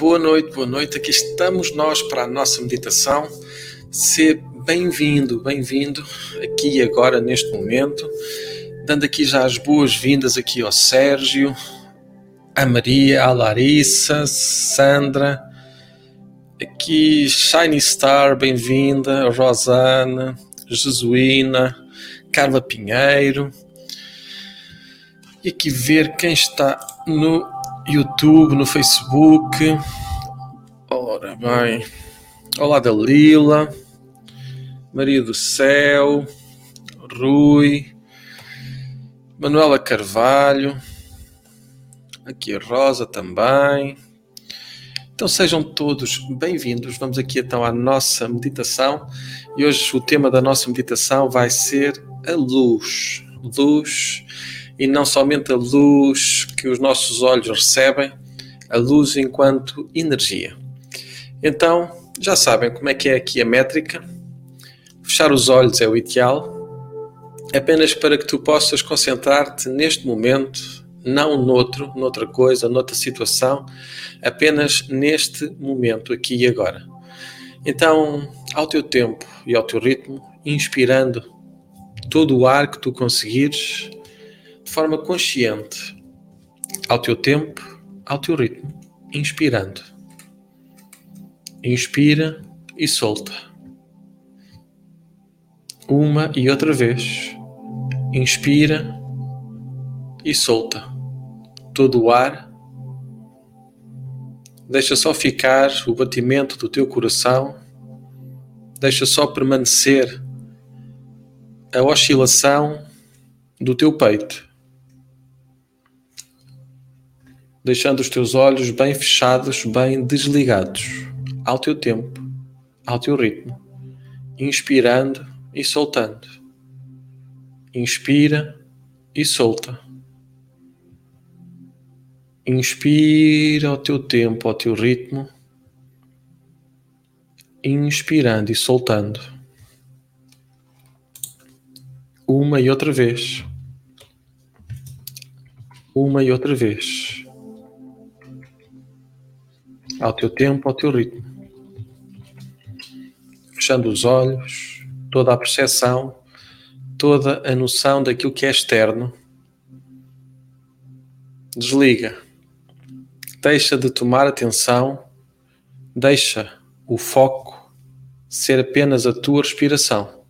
Boa noite, boa noite. Aqui estamos nós para a nossa meditação. Ser bem-vindo, bem-vindo aqui agora neste momento. Dando aqui já as boas-vindas aqui ao Sérgio, a Maria, a Larissa, Sandra, aqui Shiny Star, bem-vinda, Rosana, Jesuína, Carla Pinheiro. E aqui ver quem está no YouTube, no Facebook. Ora bem. Olá Dalila, Maria do Céu, Rui, Manuela Carvalho, aqui a Rosa também. Então sejam todos bem-vindos. Vamos aqui então à nossa meditação. E hoje o tema da nossa meditação vai ser a luz. Luz e não somente a luz que os nossos olhos recebem, a luz enquanto energia. Então, já sabem como é que é aqui a métrica. Fechar os olhos é o ideal, apenas para que tu possas concentrar-te neste momento, não noutro, noutra coisa, noutra situação, apenas neste momento, aqui e agora. Então, ao teu tempo e ao teu ritmo, inspirando todo o ar que tu conseguires, de forma consciente, ao teu tempo, ao teu ritmo, inspirando. Inspira e solta. Uma e outra vez. Inspira e solta. Todo o ar. Deixa só ficar o batimento do teu coração. Deixa só permanecer a oscilação do teu peito deixando os teus olhos bem fechados, bem desligados, ao teu tempo, ao teu ritmo, inspirando e soltando. Inspira e solta. Inspira ao teu tempo, ao teu ritmo, inspirando e soltando. Uma e outra vez. Uma e outra vez ao teu tempo, ao teu ritmo. Fechando os olhos, toda a percepção, toda a noção daquilo que é externo. Desliga. Deixa de tomar atenção, deixa o foco ser apenas a tua respiração.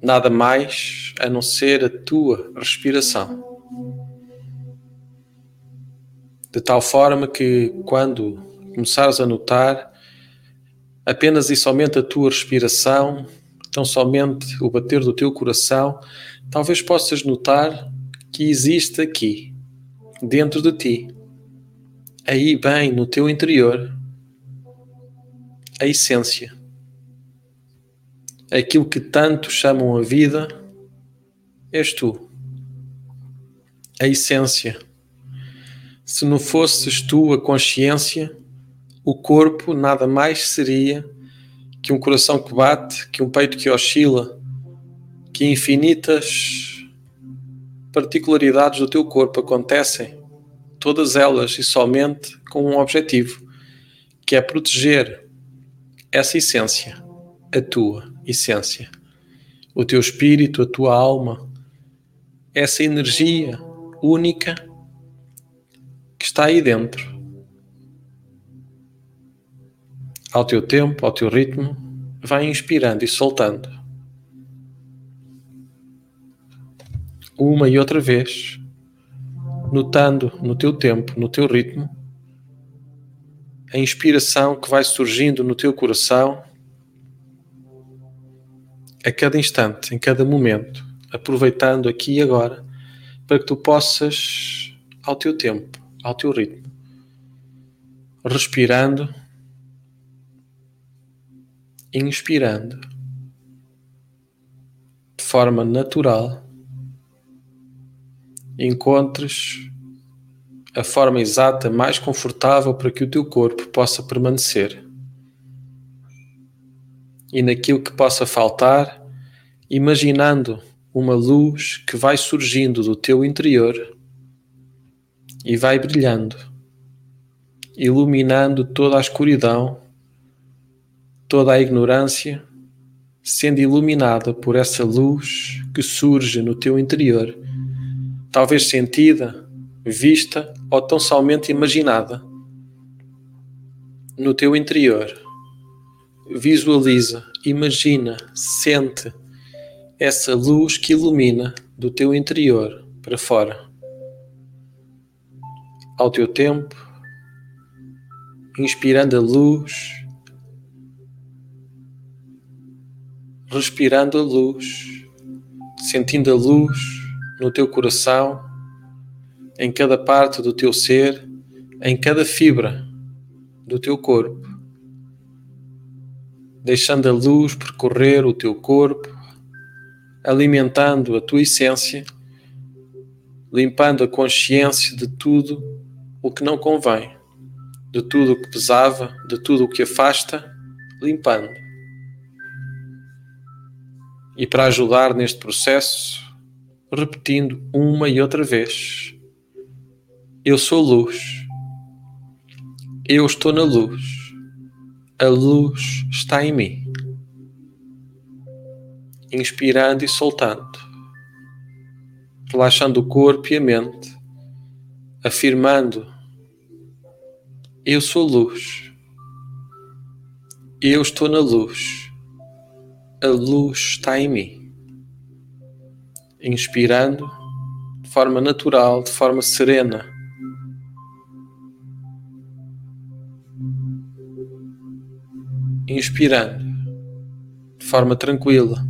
Nada mais a não ser a tua respiração de tal forma que quando começares a notar apenas e somente a tua respiração, tão somente o bater do teu coração, talvez possas notar que existe aqui, dentro de ti, aí bem no teu interior, a essência. Aquilo que tanto chamam a vida, és tu. A essência se não fosses tu a consciência, o corpo nada mais seria que um coração que bate, que um peito que oscila, que infinitas particularidades do teu corpo acontecem, todas elas e somente com um objetivo, que é proteger essa essência, a tua essência, o teu espírito, a tua alma, essa energia única que está aí dentro. Ao teu tempo, ao teu ritmo, vai inspirando e soltando. Uma e outra vez, notando no teu tempo, no teu ritmo, a inspiração que vai surgindo no teu coração a cada instante, em cada momento, aproveitando aqui e agora, para que tu possas, ao teu tempo, ao teu ritmo, respirando, inspirando. De forma natural, encontres a forma exata mais confortável para que o teu corpo possa permanecer. E naquilo que possa faltar, imaginando uma luz que vai surgindo do teu interior e vai brilhando iluminando toda a escuridão, toda a ignorância, sendo iluminada por essa luz que surge no teu interior, talvez sentida, vista ou tão somente imaginada. No teu interior, visualiza, imagina, sente essa luz que ilumina do teu interior para fora. Ao teu tempo, inspirando a luz, respirando a luz, sentindo a luz no teu coração, em cada parte do teu ser, em cada fibra do teu corpo, deixando a luz percorrer o teu corpo, alimentando a tua essência, limpando a consciência de tudo o que não convém de tudo o que pesava, de tudo o que afasta, limpando. E para ajudar neste processo, repetindo uma e outra vez: Eu sou luz. Eu estou na luz. A luz está em mim. Inspirando e soltando, relaxando o corpo e a mente, afirmando eu sou luz. Eu estou na luz. A luz está em mim. Inspirando de forma natural, de forma serena. Inspirando de forma tranquila.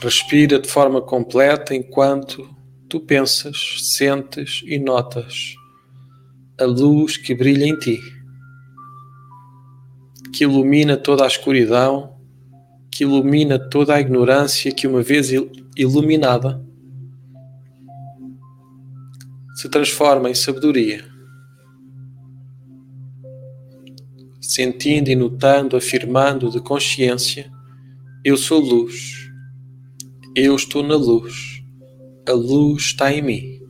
Respira de forma completa enquanto tu pensas, sentes e notas a luz que brilha em ti, que ilumina toda a escuridão, que ilumina toda a ignorância que uma vez iluminada se transforma em sabedoria. Sentindo e notando, afirmando de consciência: Eu sou luz, eu estou na luz a luz está em mim.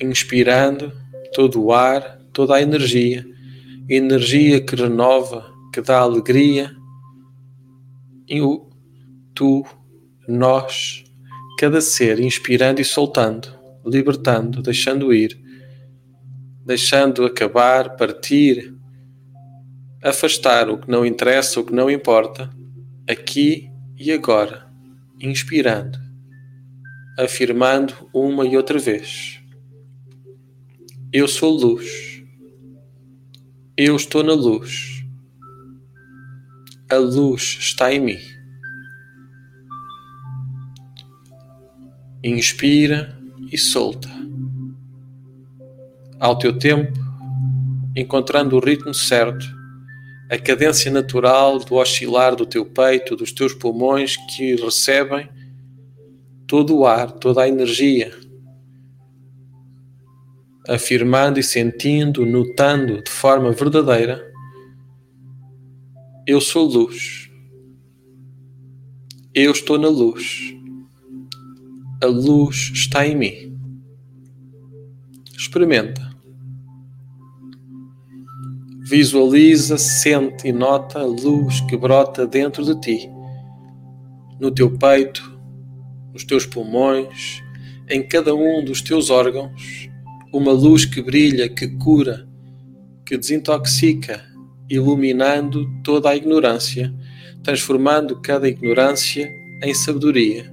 Inspirando todo o ar, toda a energia, energia que renova, que dá alegria. E o tu, nós, cada ser inspirando e soltando, libertando, deixando ir, deixando acabar, partir, afastar o que não interessa, o que não importa, aqui e agora, inspirando, afirmando uma e outra vez: Eu sou luz. Eu estou na luz. A luz está em mim. Inspira e solta. Ao teu tempo, encontrando o ritmo certo a cadência natural do oscilar do teu peito, dos teus pulmões que recebem todo o ar, toda a energia, afirmando e sentindo, notando de forma verdadeira: Eu sou luz. Eu estou na luz. A luz está em mim. Experimenta. Visualiza, sente e nota a luz que brota dentro de ti, no teu peito, nos teus pulmões, em cada um dos teus órgãos, uma luz que brilha, que cura, que desintoxica, iluminando toda a ignorância, transformando cada ignorância em sabedoria,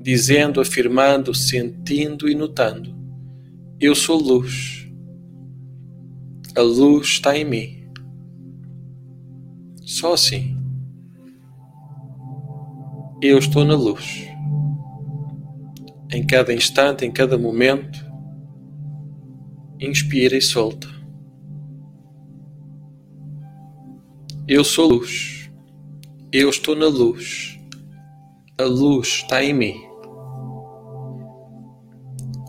dizendo, afirmando, sentindo e notando: Eu sou luz a luz está em mim. Só assim. Eu estou na luz. Em cada instante, em cada momento, inspira e solta. Eu sou luz. Eu estou na luz. A luz está em mim.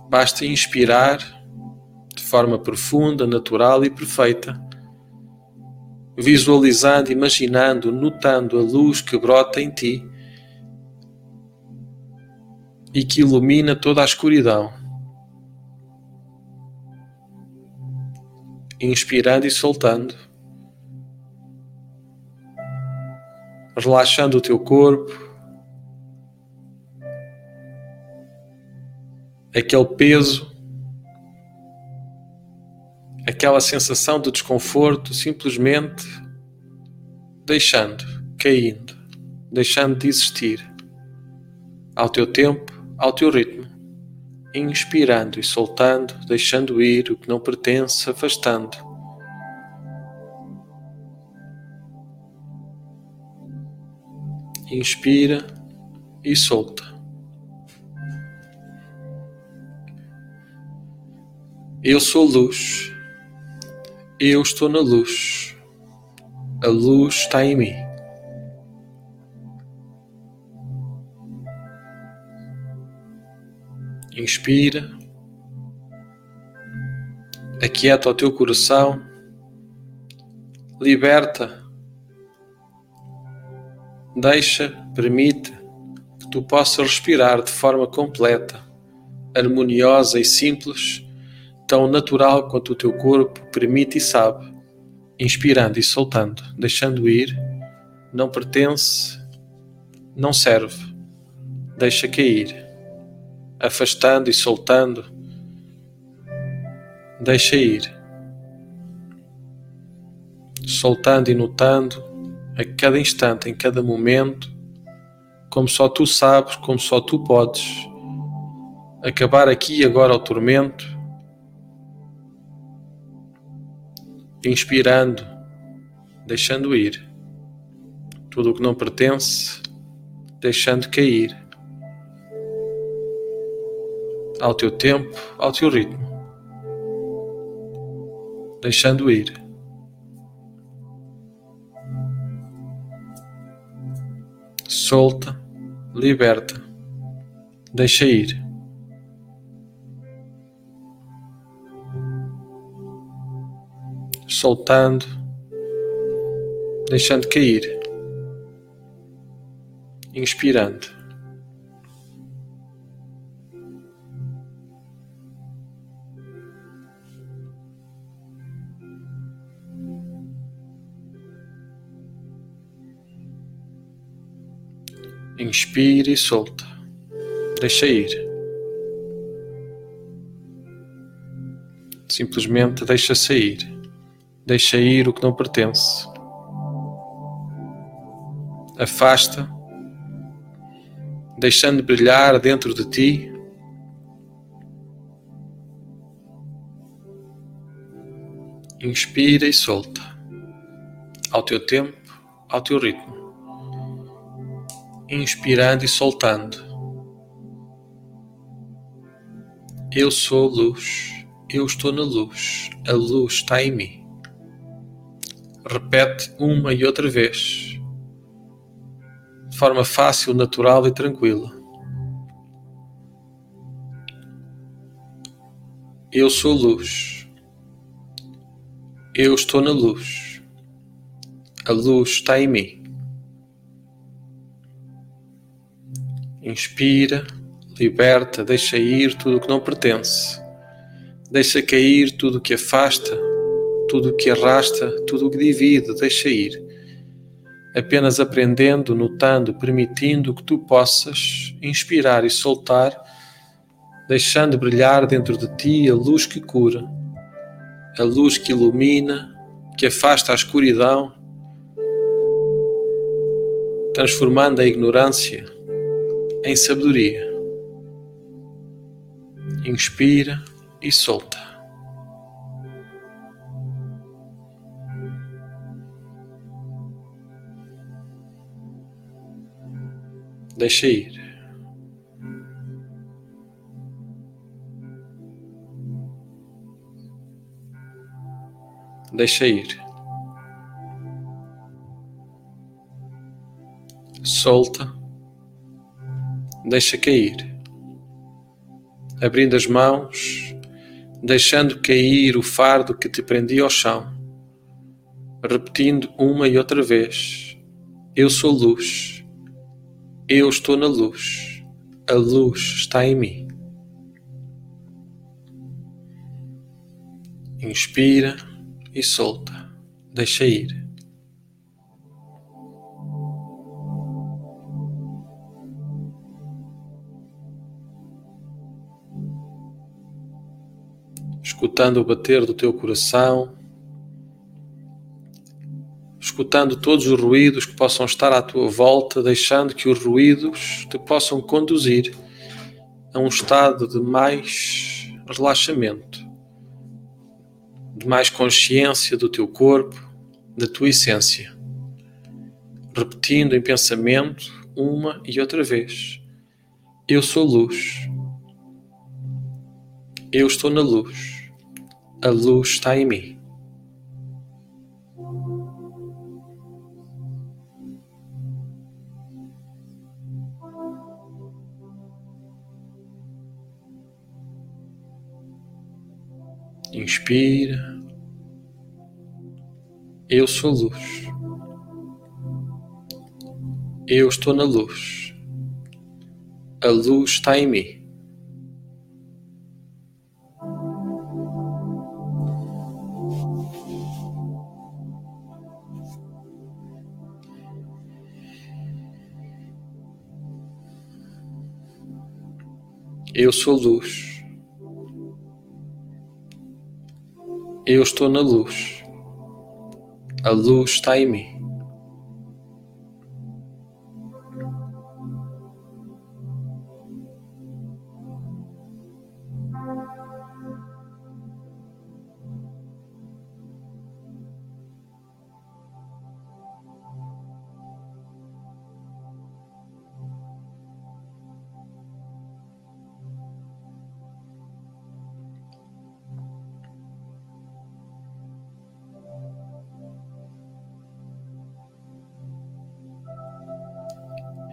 Basta inspirar forma profunda, natural e perfeita, visualizando, imaginando, notando a luz que brota em ti, e que ilumina toda a escuridão. Inspirando e soltando, relaxando o teu corpo, aquele peso, aquela sensação de desconforto, simplesmente deixando, caindo, deixando de existir, ao teu tempo, ao teu ritmo, inspirando e soltando, deixando ir o que não pertence, afastando. Inspira e solta. Eu sou luz. Eu estou na luz. A luz está em mim. Inspira. Aquieta o teu coração. Liberta. Deixa, permite que tu possas respirar de forma completa, harmoniosa e simples tão natural quanto o teu corpo permite e sabe, inspirando e soltando, deixando ir, não pertence, não serve, deixa cair, afastando e soltando, deixa ir, soltando e notando a cada instante, em cada momento, como só tu sabes, como só tu podes, acabar aqui e agora o tormento inspirando, deixando ir. Tudo o que não pertence, deixando cair. Ao teu tempo, ao teu ritmo. Deixando ir. Solta, liberta, deixa ir. Soltando, deixando cair, inspirando. Inspire e solta. Deixa ir. Simplesmente deixa sair. Deixa ir o que não pertence. Afasta, deixando brilhar dentro de ti. Inspira e solta, ao teu tempo, ao teu ritmo. Inspirando e soltando. Eu sou luz, eu estou na luz, a luz está em mim repete uma e outra vez, de forma fácil, natural e tranquila. Eu sou luz. Eu estou na luz. A luz está em mim. Inspira, liberta, deixa ir tudo o que não pertence. Deixa cair tudo o que afasta tudo o que arrasta, tudo o que divide, deixa ir. Apenas aprendendo, notando, permitindo que tu possas inspirar e soltar, deixando brilhar dentro de ti a luz que cura, a luz que ilumina, que afasta a escuridão, transformando a ignorância em sabedoria. Inspira e solta. Deixa ir. Deixa ir. Solta. Deixa cair. Abrindo as mãos, deixando cair o fardo que te prendia ao chão, repetindo uma e outra vez: Eu sou luz. Eu estou na luz. A luz está em mim. Inspira e solta. Deixa ir. Escutando o bater do teu coração, escutando todos os ruídos que possam estar à tua volta, deixando que os ruídos te possam conduzir a um estado de mais relaxamento de mais consciência do teu corpo, da tua essência, repetindo em pensamento uma e outra vez: Eu sou luz. Eu estou na luz. A luz está em mim. Inspira. Eu sou luz. Eu estou na luz. A luz está em mim. Eu sou luz. Eu estou na luz. A luz está em mim.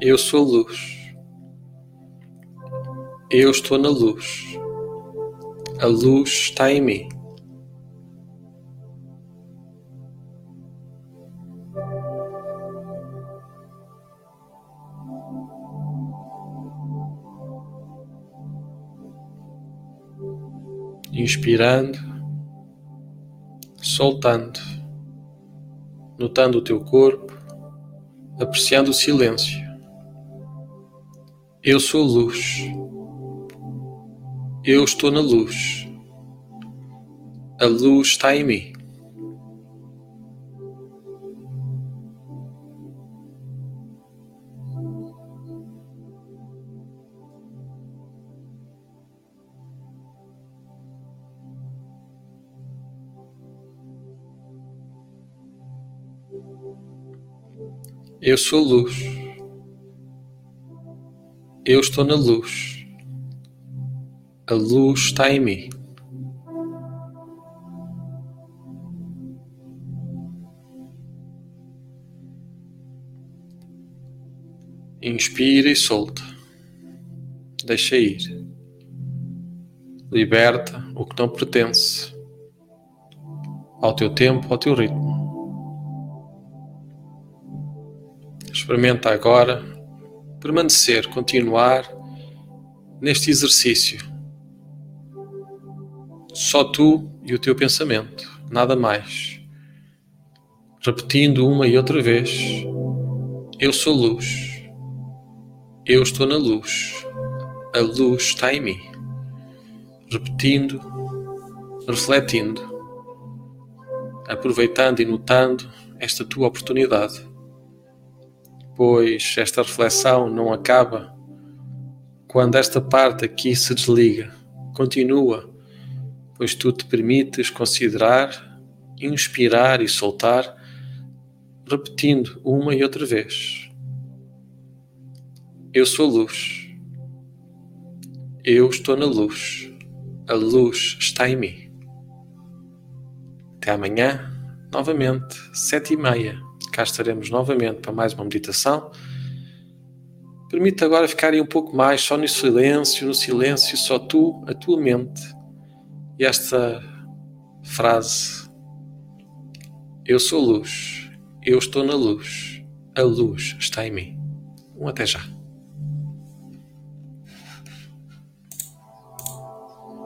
Eu sou luz. Eu estou na luz. A luz está em mim. Inspirando, soltando, notando o teu corpo, apreciando o silêncio. Eu sou luz. Eu estou na luz. A luz está em mim. Eu sou luz. Eu estou na luz. A luz está em mim. Inspira e solta. Deixa ir. Liberta o que não pertence ao teu tempo, ao teu ritmo. Experimenta agora permanecer, continuar neste exercício. Só tu e o teu pensamento, nada mais. Repetindo uma e outra vez: Eu sou luz. Eu estou na luz. A luz está em mim. Repetindo, refletindo, aproveitando e notando esta tua oportunidade pois esta reflexão não acaba quando esta parte aqui se desliga. Continua, pois tu te permites considerar, inspirar e soltar, repetindo uma e outra vez. Eu sou luz. Eu estou na luz. A luz está em mim. Até amanhã, novamente, sete e meia cá estaremos novamente para mais uma meditação. Permite agora ficar aí um pouco mais só no silêncio, no silêncio, só tu, a tua mente. E esta frase: Eu sou luz, eu estou na luz, a luz está em mim. Um até já.